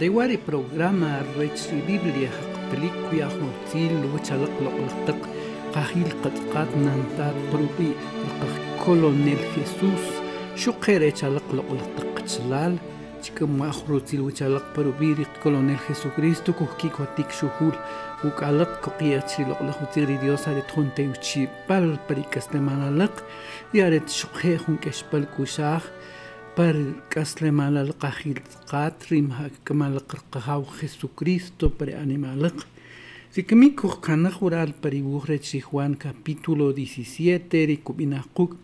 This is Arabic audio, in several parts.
Arewari programa Rechi Biblia película hotil wachalak loqlaqtaq qahil qatqat nantat probi colonel Jesús shuqere chalak loqlaqtaq qchlal chikam mahrutil wachalak probi colonel Jesucristo kuhki kotik shuhul ukalak koqiyachi loqlaqutiri Dios aret honte uchi pal parikas de manalak yaret shuqhe hunkeshpal kushah par kaslemal al qahil qatrim hakmal qirqahaw Jesucristo par animalak si kami kuh kana jural par ibuhre Juan capítulo 17 ri kubinaquk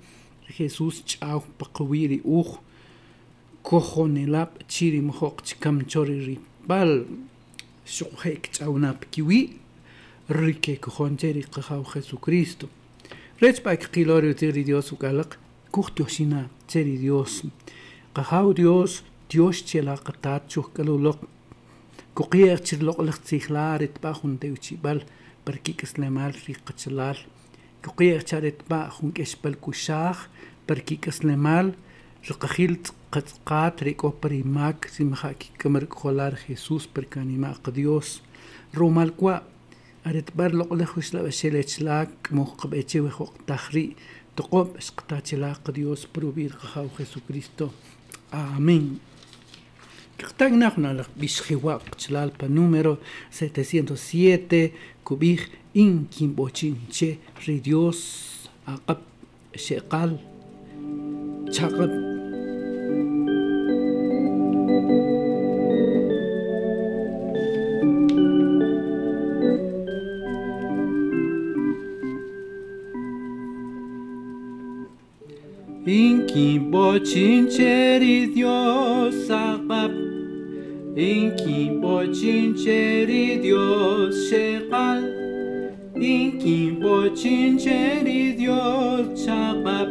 Jesús chaw paqwiri uj kojonelap chiri mhok chikam chori ri bal shuqhek chawnap kiwi rike kojoncheri qahaw Jesucristo Rech pa qilori tiri Dios ukalak kuh tioshina cheri Dios qahaw Dios Dios chela qatat chuh kalulok kuqier chirlok lak tsihlarit pa hun teuchi bal perkikis lemal ri qachlal kuqier charet pa hun kespal kushah perkikis lemal rqahil qatqat riko primak simhaki kamer kholar Jesus perkanima Dios romal kwa aret bar lok lekhus la shelechlak moqbeche we khok tahri Tocó que Dios provir que Jesucristo. Amén. Tagnagnalak Bishkiwak Chlalpa número 707 Kubij Inkimbochinche Ridios Akap Shekal Chakap با دیو چرید سقب اینکی با دیو چرید شقل اینکی با دیو چرید یا چقب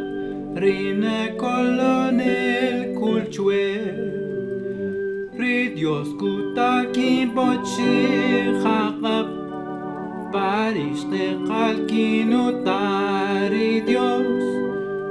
رینه کلانل کلچوه. ریدیوس کتاکی با چی خقب برشت قلکی نو تاریدیوس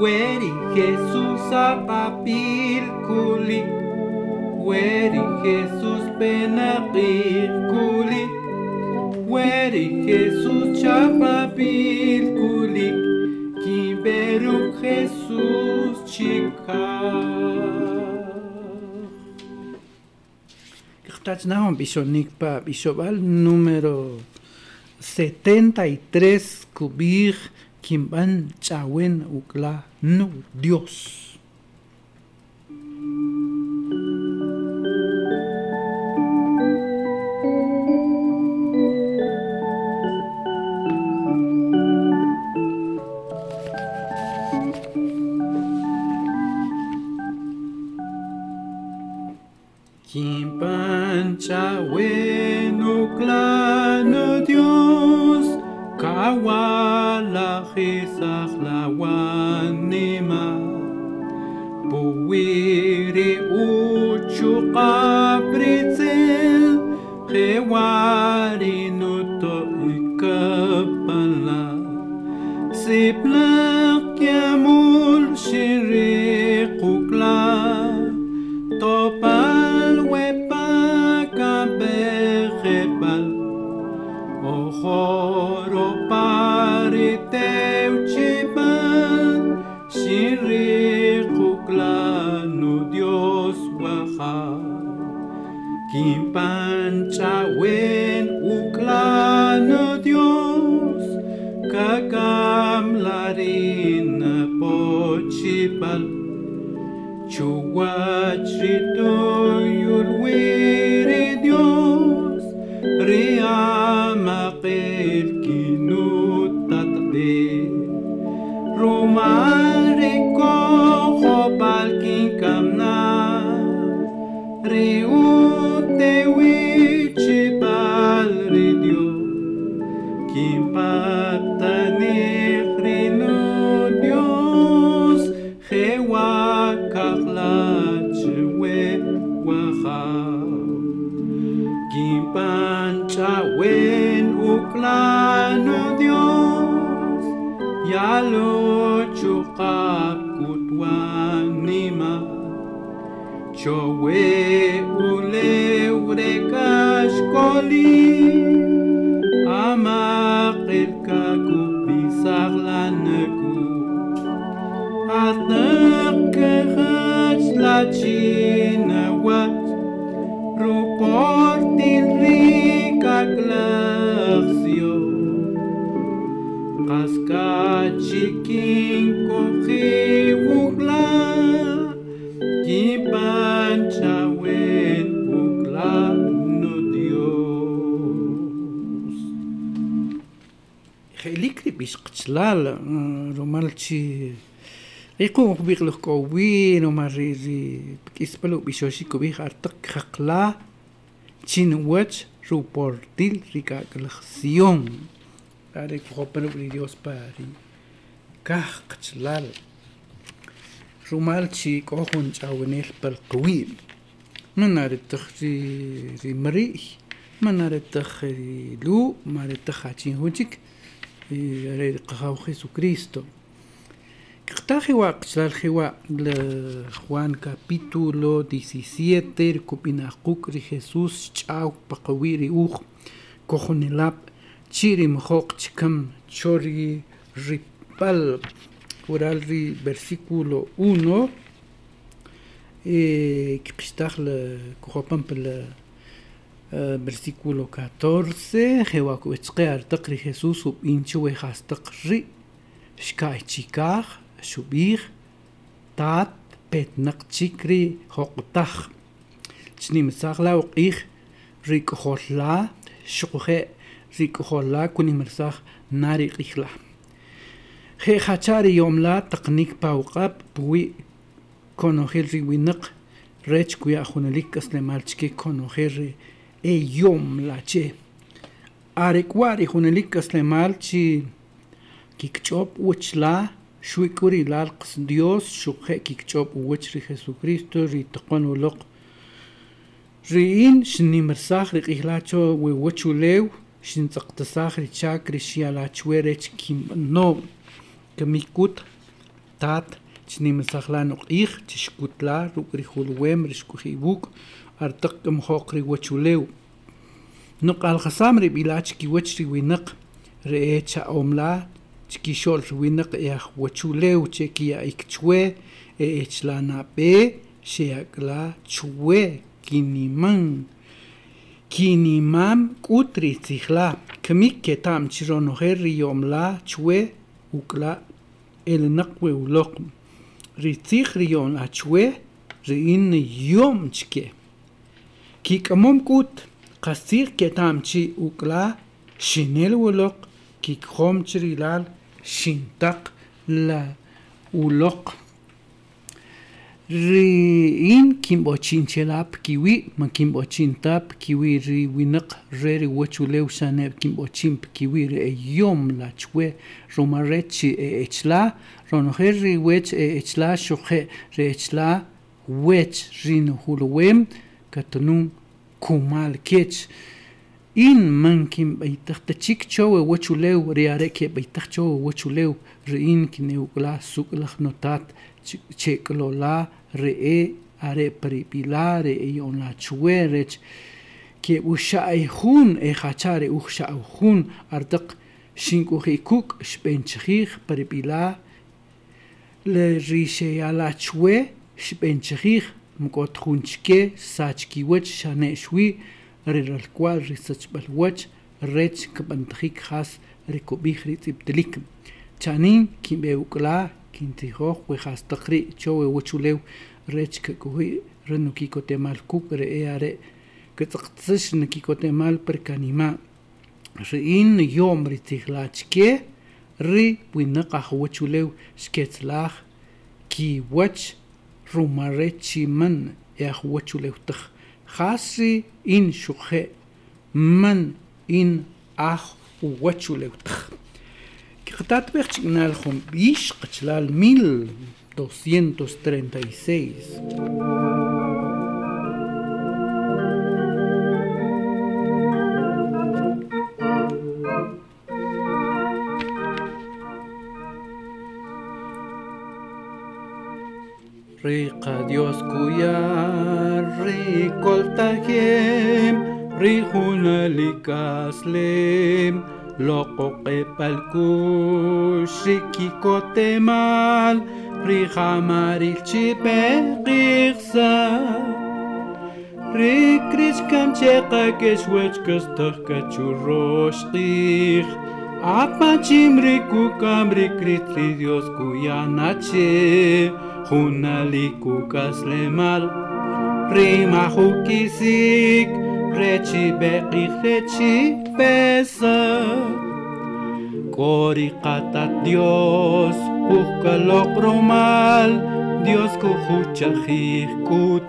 Weri Jesús apapilculi, Weri Jesús penapilculi, Weri Jesús chapapilculi, Kiberu Jesús chica. Tajnahon Bishonigpa Bishobal número 73 Kubig kimb'an ch'awen ukla nu Dios. Kimpan cawe nukla kawala hisach lawanima Puwiri uchu kapritzel Hewari nuto ikapala. Siplak kakla chewe waha gimpan chawen uklano Dios yalo chukap kutwan nima chowe uleure kashkolim قتلال رومالتشي يقوم بيغ لك كوين وما ري ري بيشوشي كوبيخ ارتق خقلا تشين واتش روبورتيل ريكا كالخسيون عليك خوبلو بلي ديوس باري كاخ قتلال رومالتشي كوخون جاونيل بالقوين من نار التخري ري مريح من نار التخري لو مار التخاتين هوجيك ري قهاو خيسو كريستو Está Jehová, Xlal Jehová, le Juan capítulo 17, Kupinakuk, Jesús, Chau, Pakawiri, Uj, Kojonelap, Chiri, Mojok, Chikam, Chori, Ripal, Uralri, versículo 1, eh, Kipistach, le Kojopan, le versículo 14, Jehová, Kuetzkear, Takri Jesús, Incho, Hastakri, Shkai Chikach, شوبيخ تات بيت نقتشكري هوقتخ تشني مساغلا وقيخ ريك خولا شقوخي ريك خولا كوني مرساخ ناري قيخلا خي خاتشاري يوم لا تقنيك باوقاب بوي كونو خير ري وينق ريتش كويا أخونا ليك أسلمال e yom la che arekuari junelikas lemal chi kikchop uchla shuikuri lalqs dios shukhe kikchop uwich ri jesucristo ri taqon uloq riin shnimersaj ri qihlacho we wachulew shintzaqtasaj ri chak ri shialachwerech kimno kamikut tat chnimersajlan uq'ij chishkutla ruk ri julwem ri xkujiwuk ارتق ام خوقري وچوليو نق الخسامري بلاچكي وچري ونق رئي چا املا چكي شول ونق ايخ وچوليو چكي يا اكتوه اي اچلا نابي شيك لا چوه كيني من كيني مام كوتري تيخلا كميك تام چيرو نوهر ريوم لا چوه وكلا el nakwe ulok ritikh riyon achwe riin yom chke Kik'amumk'ut ketam chi ukla shinel woloq kikhom chirilal xintaq la uloq ri in kinb'ochinchelab' kiwii' man kinb'ochintab' kiwi ri winaq re ri wachuleew kimbo kinb'ochin kiwi re'e yom la chwe ro'ma rechi e echla e'echla he ri wech e echla shokhe re echla wech rin hulwem katunung kumalkech in mankin baitakta chikchowe wachulew riareke baitakchowe wachulew rein kineuqla suqlaj notat cheklola re'e are paripila re'e onla chuwerech ke uxa'ejun ejacha re uxa'ejun artaq xink'ujikuk xb'enchajij paripila le rixeyalachwe xb'enchajij mkotjunchke sachkiwach xanexwi riralkual risachbalwach rech kapantjik jas rikubij ritziptilik chanin kinbewkla kintijoj wejastaq ri chowe wichulew rech kakuji rinukikotemalkuk re'e are' kitzaqtzix nikikotemal perkanima ri'in yom ritijlachke ri winaq ahwichulew xketzlaj kiwach rumarechi man yah wachulew takh خاصي إن شخي من in aj uwachulewtq Kiqtat bechchinal jom bish qachlal 1236 Rica Dios cuyar, ricoltajem, rijunalicaslim, loco kepalku, shikikotemal, rijamaril chipe, riksa. Rikrishkam cheka keshwech kastak kachurroshkich, Apachimri kukamri kritri Dios kuyanache Hunali kukas lemal Rima hukisik Rechi beqi rechi pesa Kori katat Dios Kukalok romal Dios kuhuchahih kut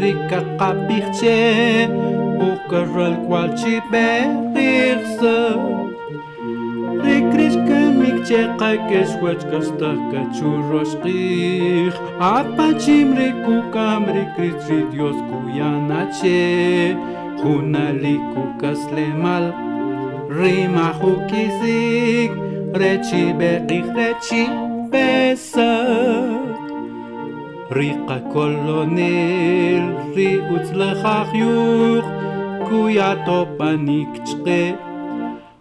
Rika kapirche bucură-l cu al și berixă. Recreș că mic ce căcheș, uăci că stă că ciuroșqih. Apacim recu cam recreș vidios cu iana ce. Hunali cu mal. rima cu chizic, reci berix, reci besăr. ريق كولونيل ريق لخاخيوخ Kuyato panikchqe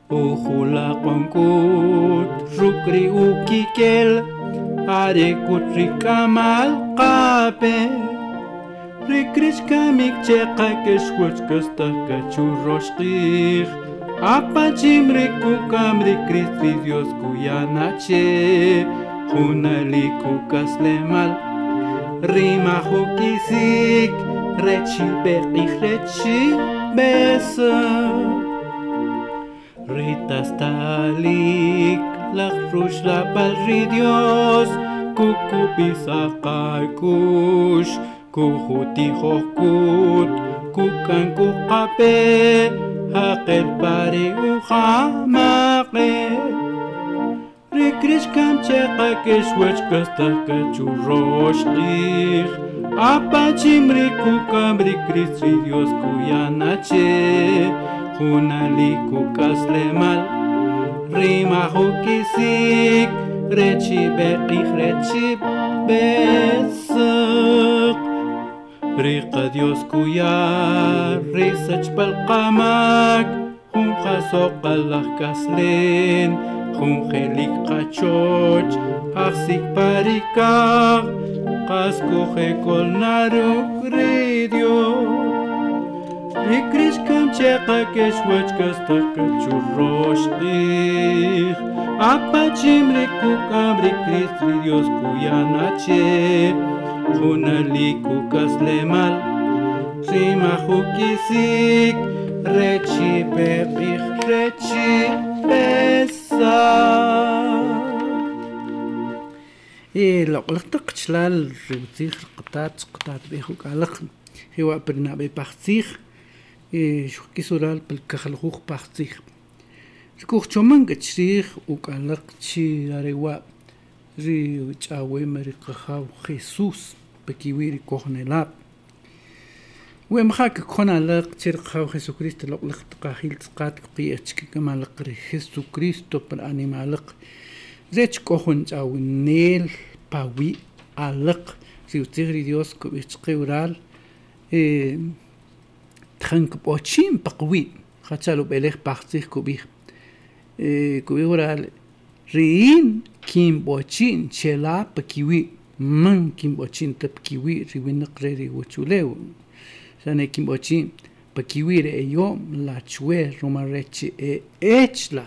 Ujula qonkut rukri ukikel arekut rikamal qape Rikrishka mikcheqa keshwachkasta kachurroshqih Apachim rikukam rikristri Dios kuyanache Junali kukaslemal Rima hukisik Rechi beqih rechi besar la talik lakrush lapal ridios. Kukupisakay kush kujutijokut Kukan kukape. Hakil pare uhamaqe Rikrishkamche akeshwech kastaka churroshkir Apachimri kukam rikrishri dios kuyanache Hunali kukas lemal Rima hukisik Rechi bekik rechi besak Rika dios kuyar Risach palkamak Humchasoqalaj kaslen, Jumjelik qachoch, Ajsik parikaj, Qaskuhe kolnaruk ridio. Rikrish kamcheqa keshwach churrosh churroshqih, Apachim rikukam rikris ridios kuyanache, Junaliku kaslemal, Rima hukisik, رچی ببیخ رچی بسا إلا قلقتك تشلال زوتيخ القطار تقطعت بيخوك علق هو برنا بي باختيخ شو كي سورال بالكخلخوخ باختيخ تكوخ تشومن كتشريخ وكالق تشي ريوا ري وتشاوي مريقخا وخيسوس بكيويري كوخني لاب ومخاك كنا لق ترقى خيسوكريست لق لق تقاهيل تقات قياتك كما لق خيسوكريستو بل أني مالق زيت كوهن جاو نيل باوي ألق. زيو تغري ديوس كو بيتقي ورال إيه تخنك بوتشين بقوي. خاتشالو بليخ بارتيخ كوبيخ إيه كوبي ورال رين كيم بوتشين شلا بكيوي. من كيم بوتشين تبكيوي. ريوين نقريري وچوليو سنة كيم بوتشين بكيوي ري يوم لا تشوي روما ريتشي اي اتش لا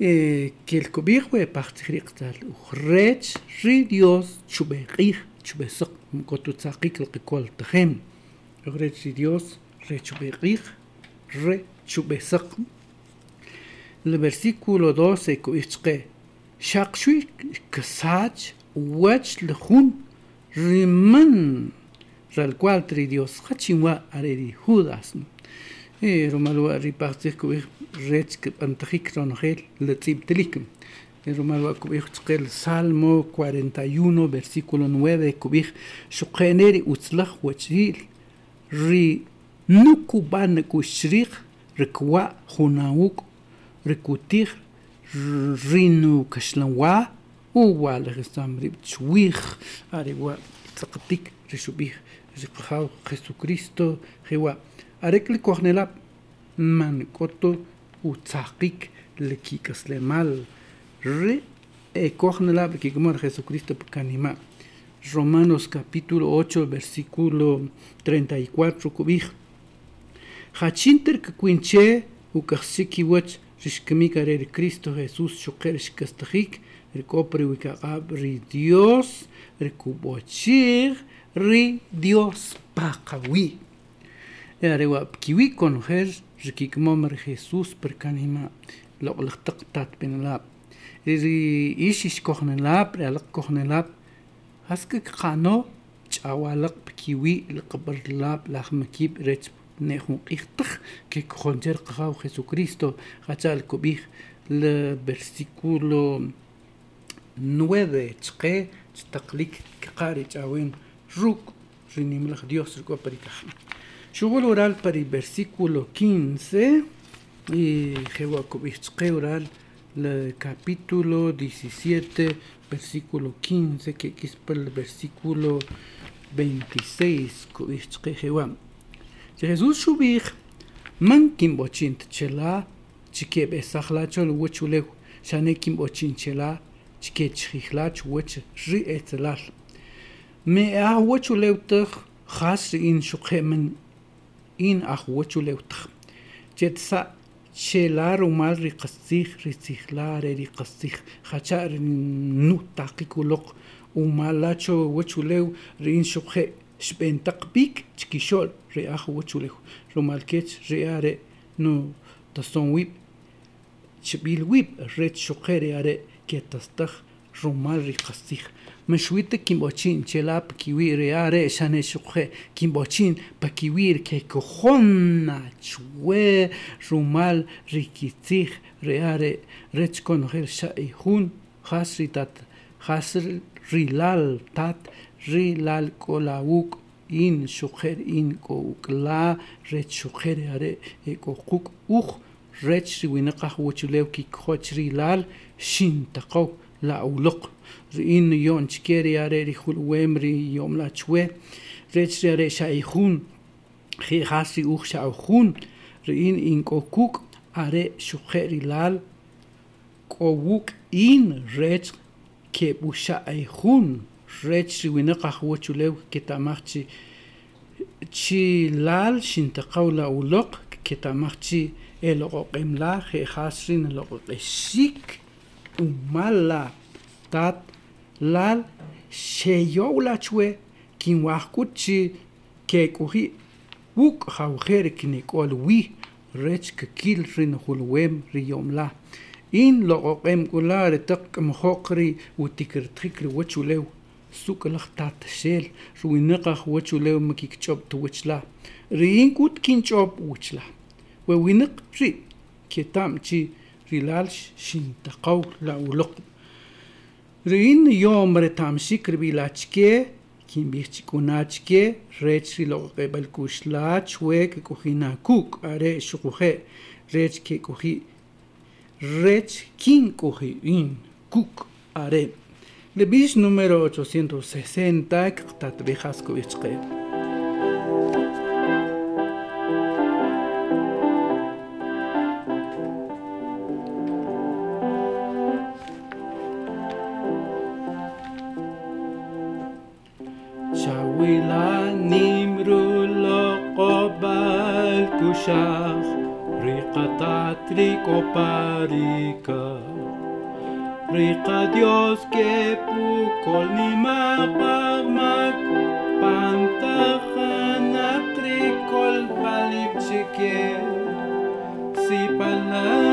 إيه كيل كوبيخ وي بارتيخ ريقتال وخريتش ري ديوس تشوبيخ تشوبيسق مكوتو تساقيك القيكول تخيم Rech Dios, rechuberich, rechubesaq. El versículo 12 kuichke. Shakshui kasach wach lehun riman ral cual tri Dios hachinwa areri Judas e romalwa ripartir ku rech que antajik ronogel le tzibtelikum e romalwa ku tzqel Salmo 41 versículo 9 ku shuqeneri utzlach wachil ri nukuban ku shriq rikwa hunawuk rikutir rinu kashlanwa uwa legistam rib chwich arewa tzaqtik Teshubih, Jesucristo, Jehová. Arekle cornelap, mancoto, utzakik, le kikas le mal. Re eh, e cornelap, que como Jesucristo, canima. Romanos capítulo 8, versículo 34, cubij. Hachinter que quinche, ukaxiki wach, rishkemika re Cristo Jesús, choker shkastajik, el copre wikagab, ri Dios, el cubochir, ridiospacawi. Yarewapkiwi conocer rikikmomer Jesús percanima loqlaqtaq tatpenalap. Ri ishish kohnelap, realaq kohnelap. Haske qano ch'awalaq pkiwi lqabarlap lajmakib rech nejun qijtaq ke kojoncher qajaw Jesucristo qachal kobij le versículo 9 chqe chtaqlik qaqa rech'awin Ruk, Rinimlach Dios, Shubol oral para el versículo 15 y Jehuacobizque oral el capítulo 17, versículo 15, que es para el versículo 26, Kobizque Jehuam. Jesús Shubich, Mankim Bochint Chela, Chiqueb Esachlachol Huechuleu, Shanekim Bochint Chela, Chiquech Chichlach Huech Ri Etzlal. me a wachu leutig gas in shukhemen in a wachu leutig jet sa chelar umal ri qasih ri sihlar ri qasih khachar nu taqikulok umalacho wachu leu ri in shukhe shben taqbik chkishol ri a wachu leu rumal kech ri are nu taston wip chbil wip ret shukhere are ketastakh rumal riqasij mexuite kimbochin chela e are shane xane xuqe kimbochin pakiwir ke kojona chue rumal riqitij re are rech konojer hun jas ritat jas rilal tat rilal kolawuk in xuqer in ko koukla rech xuqer are e koquk uj rech riwinaqaj wuchulew kikjoch rilal xintaqow la ulq in yon chkeri are ri khul wemri yom la chwe ret are shaihun khi hasi uch shaihun in in ko kuk are shujer rilal ko wuk in ret ke busha aihun rech wina qahwa chulew ketamachchi chi lal shintaqawla uloq ketamachchi eloqoqemla je hasrin loqoqeshik umala tat lal sheyowla chwe kin wahkuchi ke kuhi wuk hawjer kinikol wi rech kil rin hulwem riyomla in loqoqem kula retaq mhoqri utikirtrik wachulew sukalach tat shel ruinaqaj wachulew makikchop tuwachla riin kut kinchop wuchla we winaq ri ketam chi kilalsh shin taqaw la uluq rin yomre tamshik lachke kimbih chikunachke rech ri loq qebal kushlach we kuk are rech ke kuji rech kin kuji in kuk are le bish numero 860 kaktat bihas. coparica Rica Dios que pucol ni magmag Pantajana tricol valipchique Si palan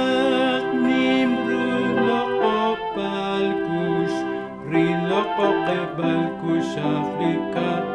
Herbal Kusha Flickr.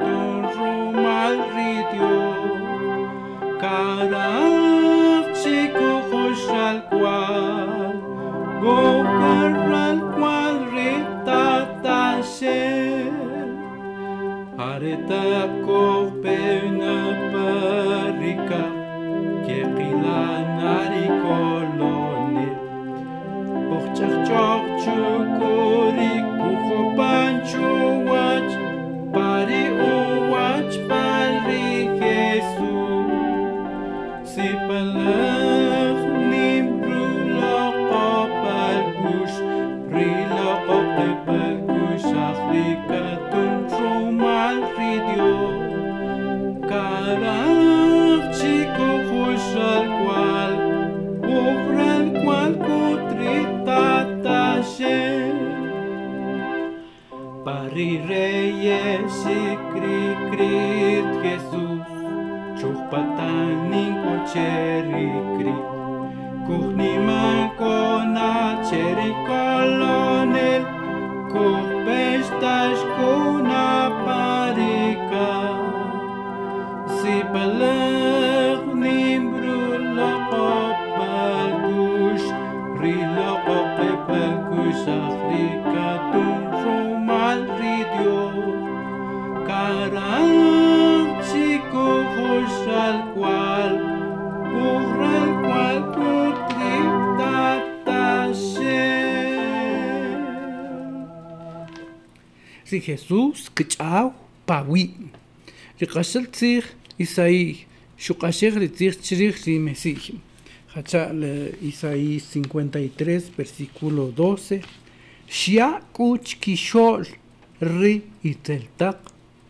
Africatul romal Si Jesús kichau pawi tzir Shukashir chirir hacha Isaías 53, versículo 12. Shia kuch kishol ri iteltak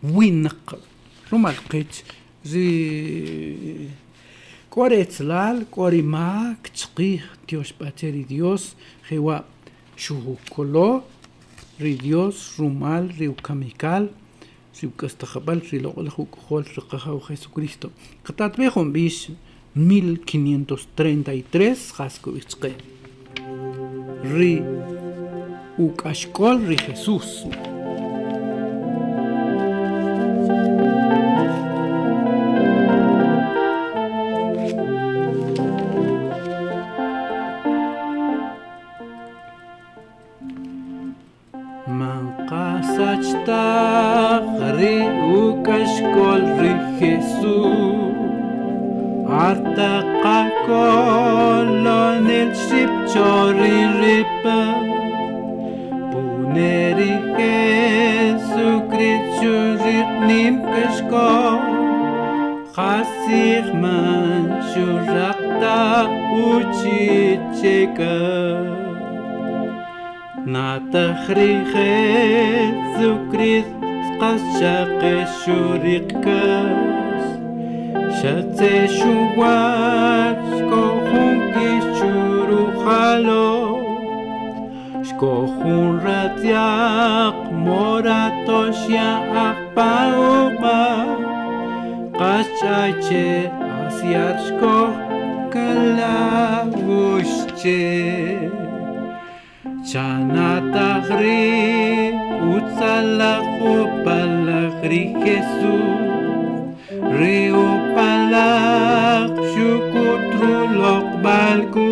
winak. Rumal kich. Ri. Cuaretzlal, cuarima, kchqih, Dios pateri Dios, Jehová, shuhukolo, ri Dios, rumal, riukamikal, riukastahabal, riloqol, jukujol, riqahau Jesucristo. Katatbejom bish. 1533, Jasko Bichke. Ri Ukashkol, Ri Jesús. قشاق شوريق كاس شاتي شوات شكوخون كي شورو خالو شكوخون راتياق موراتوش يا أباوبا قشايتي أسيار شكوخ كلاوشتي Chanatagri, utsalachu palagri Jesús Reopalak shukutrulok balku.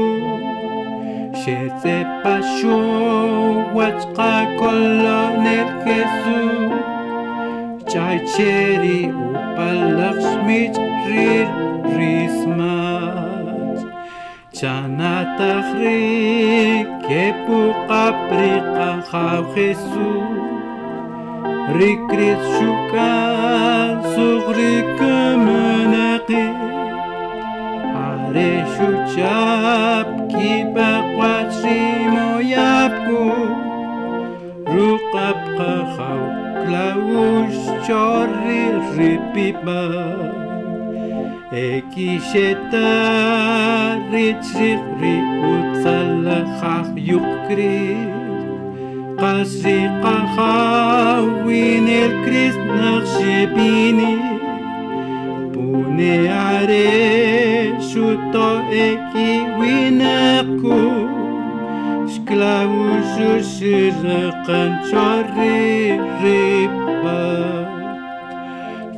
Shete pashu wachka kolonet Jesu. Chai cheri upalak shmich rir rismat. Chana tachri kepu kaprika chav Jesus ركريت شوكان صغري كمناقي عريش وشاب كي بقوات شيمو يبكو روق أبقى خوك لوش شوري الربيبا اكي شتا ريتشي غري وتصلخ يقري قشريقة خوين الكريست نغشبيني بوني عريش وطائكي ويناكو شكلا وجوش رقا شاري ريبا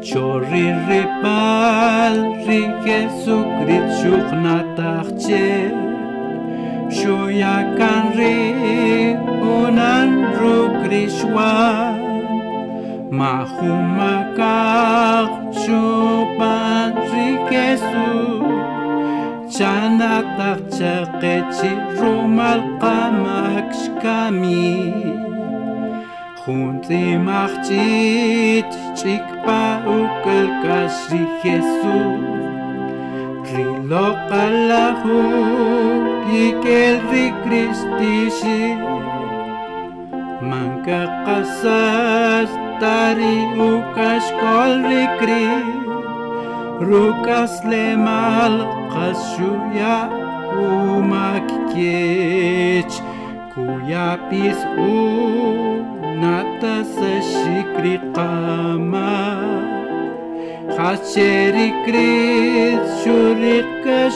شاري ريبال ريكي سكري شوقنا تخشي شويا كان ريبا Chris Μα χούμα κάτσου πάντζι και ρούμαλ καμάξ καμί. Χούντι μαχτσίτ τσίκ πάου κελκάσι χεσού Τριλό Μάγκα κασά τάρι ούκα σκόλβι κρύ Ρούκα λεμάλ κασούια ούμακ κέτς Κουλιά πις να τα σε σικρή κάμα Χατσέρι κρύς σου ρίκες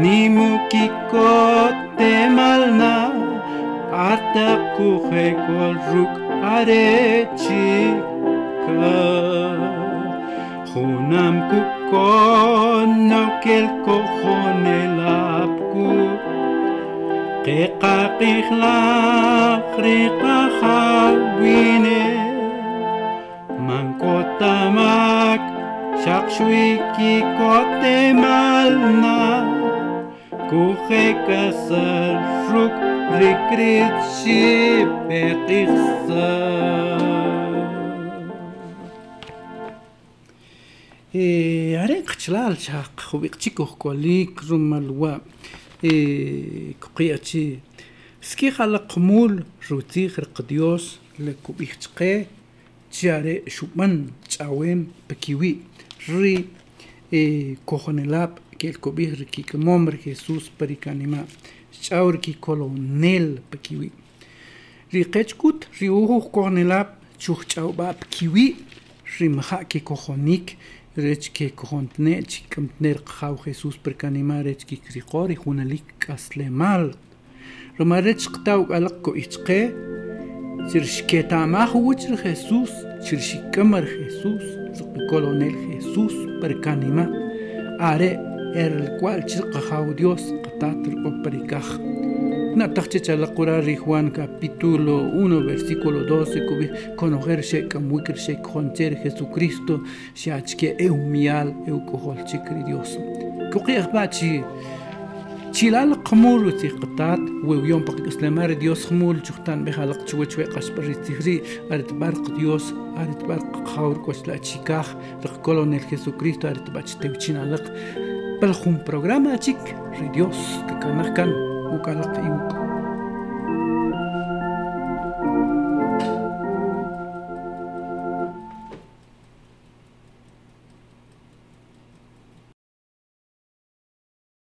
Nimukikote malna Artaku hekol ruk arechika Hunam kukon nokel kohone lapku Qeqaqih laqriqaqawine Mankotamak shaqshwiki kote malna Kuhekasar ruk rikrit Eh, are qchlal chaq khubiqchikuh kolik rumalwa eh, kuqiachi ski khalaq qmul ruti khirq dios le kubichqe chiare shubman chawem pekiwi ri eh, kojonelap que kelko bir ki nombre Jesús pericanima chaur ki colonel pakiwi riqechkut riuhu cornelap chuchchaubap kiwi rimha uhuh ki kojonik rech ke kojontne chikamtner qaw Jesús pericanima rech ki kriqori junalik kaslemal romarech qtaw alqo ichqe chirshketamaj uchr Jesús chirshkamar Jesús colonel Jesús pericanima are en el cual chilqajau Dios qatatil oparikaj. Nataqche chalaqura Juan capítulo 1 versículo 12 kubi conocer shek amwikir shek joncher Jesucristo shachke eumial eukohol chikri Dios. Kuqiyah bachi chilal qmul uti qatat wewyom pak islamar dios qmul chuqtan behalaq chuwechwe qashbar tihri arit barq dios arit barq qawr kwashla chikaj riq kolonel jesucristo arit bach tewchinalaq pelhun programa chik, ridios, que canascan, ucalacta y